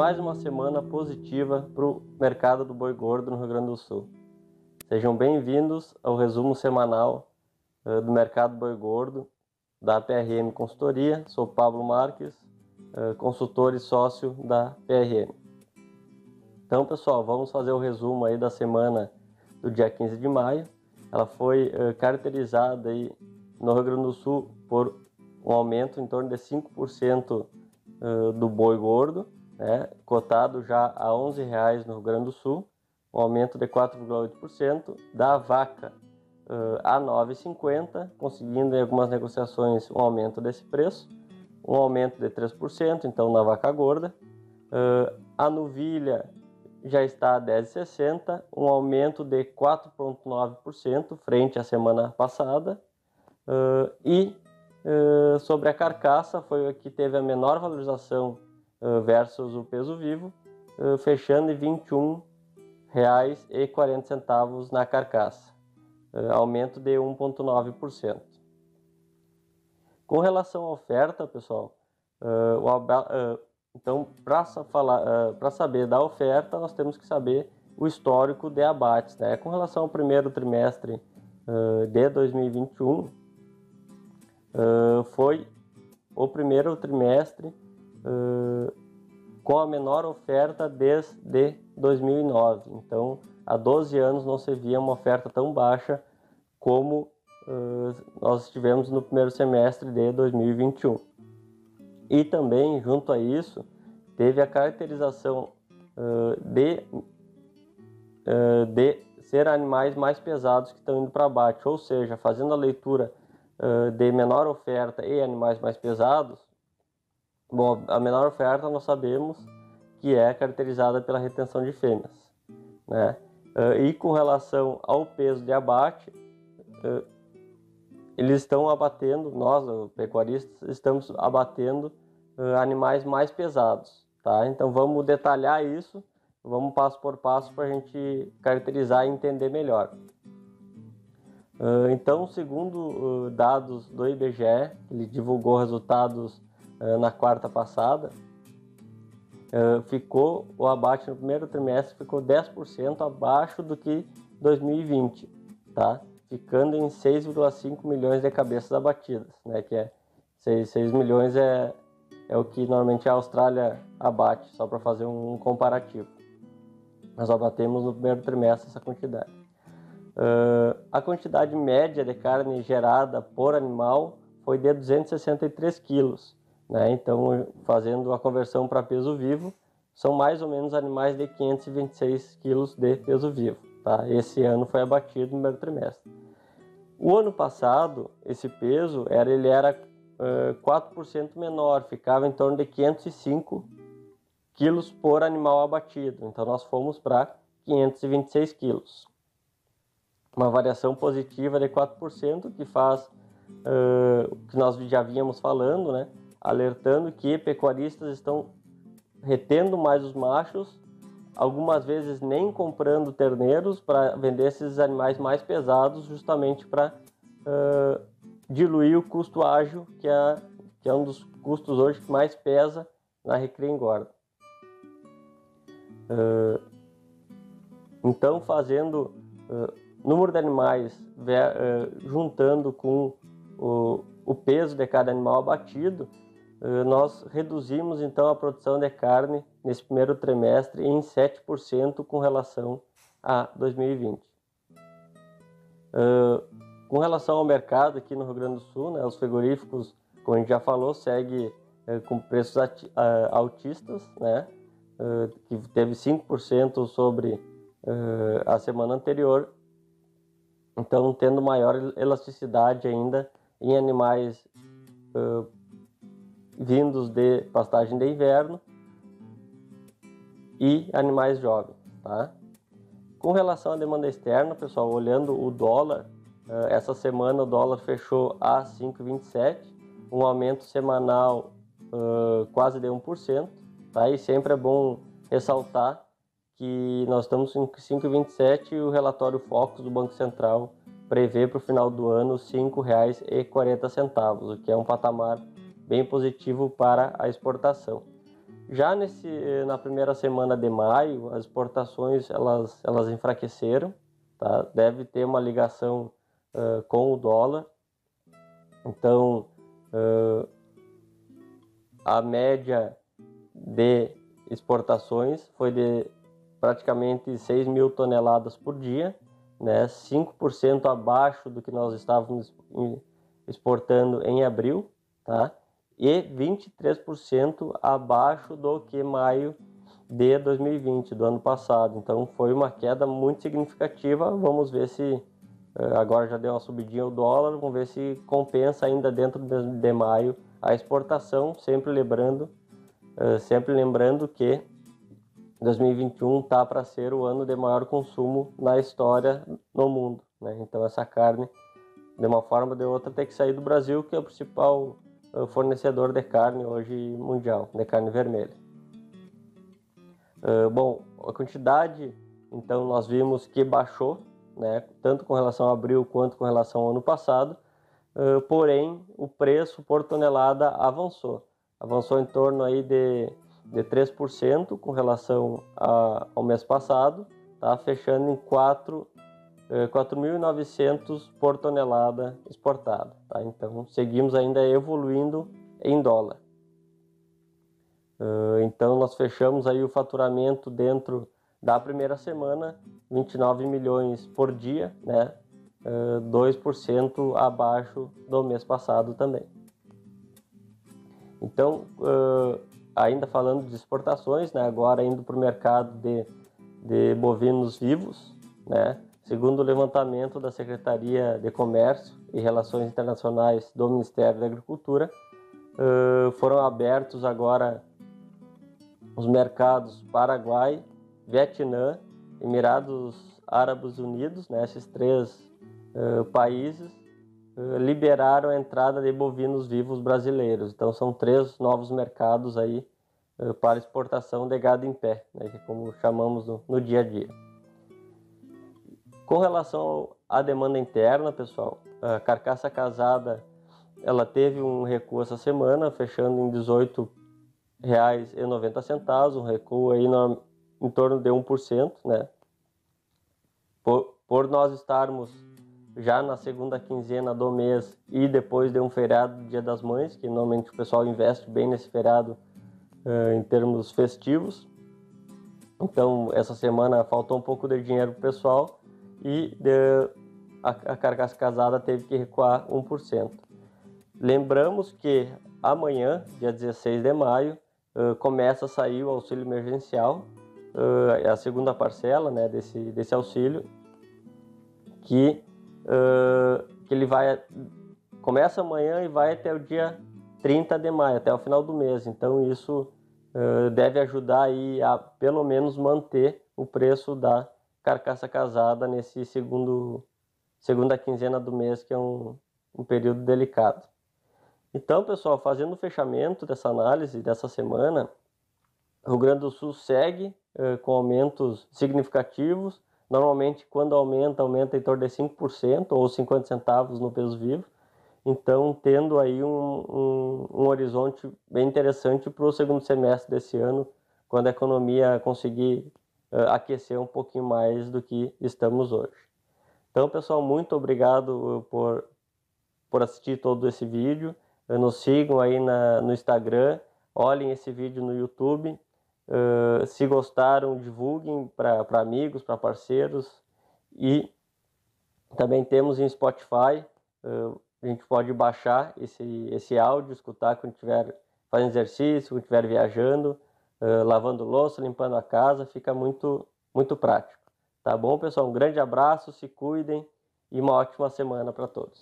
mais uma semana positiva para o mercado do boi gordo no Rio Grande do Sul. Sejam bem-vindos ao resumo semanal uh, do mercado boi gordo da PRM Consultoria. Sou Pablo Marques, uh, consultor e sócio da PRM. Então, pessoal, vamos fazer o resumo aí da semana do dia 15 de maio. Ela foi uh, caracterizada aí no Rio Grande do Sul por um aumento em torno de 5% do boi gordo né, cotado já a R$ 11,00 no Rio Grande do Sul, um aumento de 4,8%, da vaca uh, a R$ 9,50, conseguindo em algumas negociações um aumento desse preço, um aumento de 3%, então na vaca gorda. Uh, a novilha já está a 10,60, um aumento de 4,9% frente à semana passada. Uh, e uh, sobre a carcaça, foi a que teve a menor valorização versus o peso vivo, fechando em R$ 21,40 na carcaça, aumento de 1,9%. Com relação à oferta, pessoal, então para saber da oferta, nós temos que saber o histórico de abates, né? Com relação ao primeiro trimestre de 2021, foi o primeiro trimestre uh, com a menor oferta desde 2009. Então, há 12 anos não se via uma oferta tão baixa como uh, nós tivemos no primeiro semestre de 2021. E também, junto a isso, teve a caracterização uh, de, de ser animais mais pesados que estão indo para abate, ou seja, fazendo a leitura de menor oferta e animais mais pesados, Bom, a menor oferta nós sabemos que é caracterizada pela retenção de fêmeas, né? Uh, e com relação ao peso de abate, uh, eles estão abatendo, nós, pecuaristas, estamos abatendo uh, animais mais pesados, tá? Então vamos detalhar isso, vamos passo por passo para a gente caracterizar e entender melhor. então, segundo dados do IBGE, ele divulgou resultados na quarta passada, eh, ficou o abate no primeiro trimestre ficou 10% abaixo do que 2020, tá? Ficando em 6,5 milhões de cabeças abatidas, né? Que é 6, 6 milhões é, é o que normalmente a Austrália abate, só para fazer um comparativo. Nós abatemos no primeiro trimestre essa quantidade. Uh, a quantidade média de carne gerada por animal foi de 263 quilos, né? Então, fazendo a conversão para peso vivo, são mais ou menos animais de 526 quilos de peso vivo. Tá? Esse ano foi abatido no primeiro trimestre. O ano passado, esse peso era, ele era uh, 4% menor, ficava em torno de 505 quilos por animal abatido. Então, nós fomos para 526 quilos. Uma variação positiva de 4%, que faz uh, que nós já vínhamos falando, né? Alertando que pecuaristas estão retendo mais os machos, algumas vezes nem comprando terneiros para vender esses animais mais pesados, justamente para uh, diluir o custo ágil, que é, que é um dos custos hoje que mais pesa na recria engorda. Uh, então, fazendo uh, número de animais juntando com o, o peso de cada animal abatido, nós reduzimos então a produção de carne nesse primeiro trimestre em 7% com relação a 2020. Uh, com relação ao mercado aqui no Rio Grande do Sul, né, os frigoríficos, como a gente já falou, segue uh, com preços uh, altistas, né, que teve 5% sobre a semana anterior, então tendo maior elasticidade ainda em animais vindos de pastagem de inverno e animais jovens, tá? Com relação à demanda externa, pessoal, olhando o dólar, eh, essa semana o dólar fechou a 5,27, um aumento semanal uh, quase de 1%, tá? E sempre é bom ressaltar que nós estamos em 5,27 e o relatório Focus do Banco Central prevê para o final do ano R$ 5,40, o que é um patamar bem positivo para a exportação. Já nesse, na primeira semana de maio, as exportações elas, elas enfraqueceram, tá? deve ter uma ligação uh, com o dólar. Então, uh, a média de exportações foi de praticamente 6 mil toneladas por dia, né? 5% abaixo do que nós estávamos exportando em abril, tá? E 23% abaixo do que maio de 2020, do ano passado. Então foi uma queda muito significativa. Vamos ver se eh, agora já deu uma subidinha o dólar, vamos ver se compensa ainda dentro de maio a exportação, sempre lembrando, eh, sempre lembrando que 2021 tá para ser o ano de maior consumo na história no mundo, né? Então essa carne de uma forma ou de outra tem que sair do Brasil, que é o principal fornecedor de carne hoje mundial, de carne vermelha. Uh, bom, a quantidade, então nós vimos que baixou, né, tanto com relação a abril quanto com relação ao ano passado, uh, porém o preço por tonelada avançou, avançou em torno aí de, de 3% com relação a, ao mês passado, tá, fechando em 4 4.900 eh, por tonelada exportada. Tá? Então, seguimos ainda evoluindo em dólar. Uh, então, nós fechamos aí o faturamento dentro da primeira semana, 29 milhões por dia, né? Uh, 2% abaixo do mês passado também. Então, ainda falando de exportações, né? agora indo para o mercado de, de bovinos vivos, né? Segundo o levantamento da Secretaria de Comércio e Relações Internacionais do Ministério da Agricultura, foram abertos agora os mercados Paraguai, Vietnã, Emirados Árabes Unidos, né, esses três países liberaram a entrada de bovinos vivos brasileiros. Então são três novos mercados aí para exportação de gado em pé, né, é como chamamos no, no dia a dia. Com relação à demanda interna, pessoal, a carcaça casada ela teve um recuo essa semana, fechando em R$ 18,90, um recuo aí em torno de 1%, né? Por, por nós estarmos já na segunda quinzena do mês e depois de um feriado Dia das Mães, que normalmente o pessoal investe bem nesse feriado uh, em termos festivos. Então, essa semana faltou um pouco de dinheiro para o pessoal e de, a, a carcaça casada teve que recuar 1%. Lembramos que amanhã, dia 16 de maio, uh, começa a sair o auxílio emergencial, uh, a segunda parcela né, desse, desse auxílio, que, uh, que ele vai começa amanhã e vai até o dia 30 de maio, até o final do mês. Então isso deve ajudar aí a pelo menos manter o preço da carcaça casada nesse segundo segunda quinzena do mês, que é um, um período delicado. Então, pessoal, fazendo o fechamento dessa análise dessa semana, o Rio Grande do Sul segue eh, com aumentos significativos. Normalmente, quando aumenta, aumenta em torno de 5% ou 50 centavos no peso vivo. Então, tendo aí um, um, um horizonte bem interessante para o segundo semestre desse ano, quando a economia conseguir uh, aquecer um pouquinho mais do que estamos hoje. Então, pessoal, muito obrigado por, por assistir todo esse vídeo. Nos sigam aí na, no Instagram, olhem esse vídeo no YouTube. Uh, se gostaram, divulguem para amigos, para parceiros. E também temos em Spotify. Uh, a gente pode baixar esse, esse áudio, escutar quando estiver fazendo exercício, quando estiver viajando uh, lavando louça, limpando a casa, fica muito, muito prático. Tá bom, pessoal? Um grande abraço, se cuidem e uma ótima semana para todos.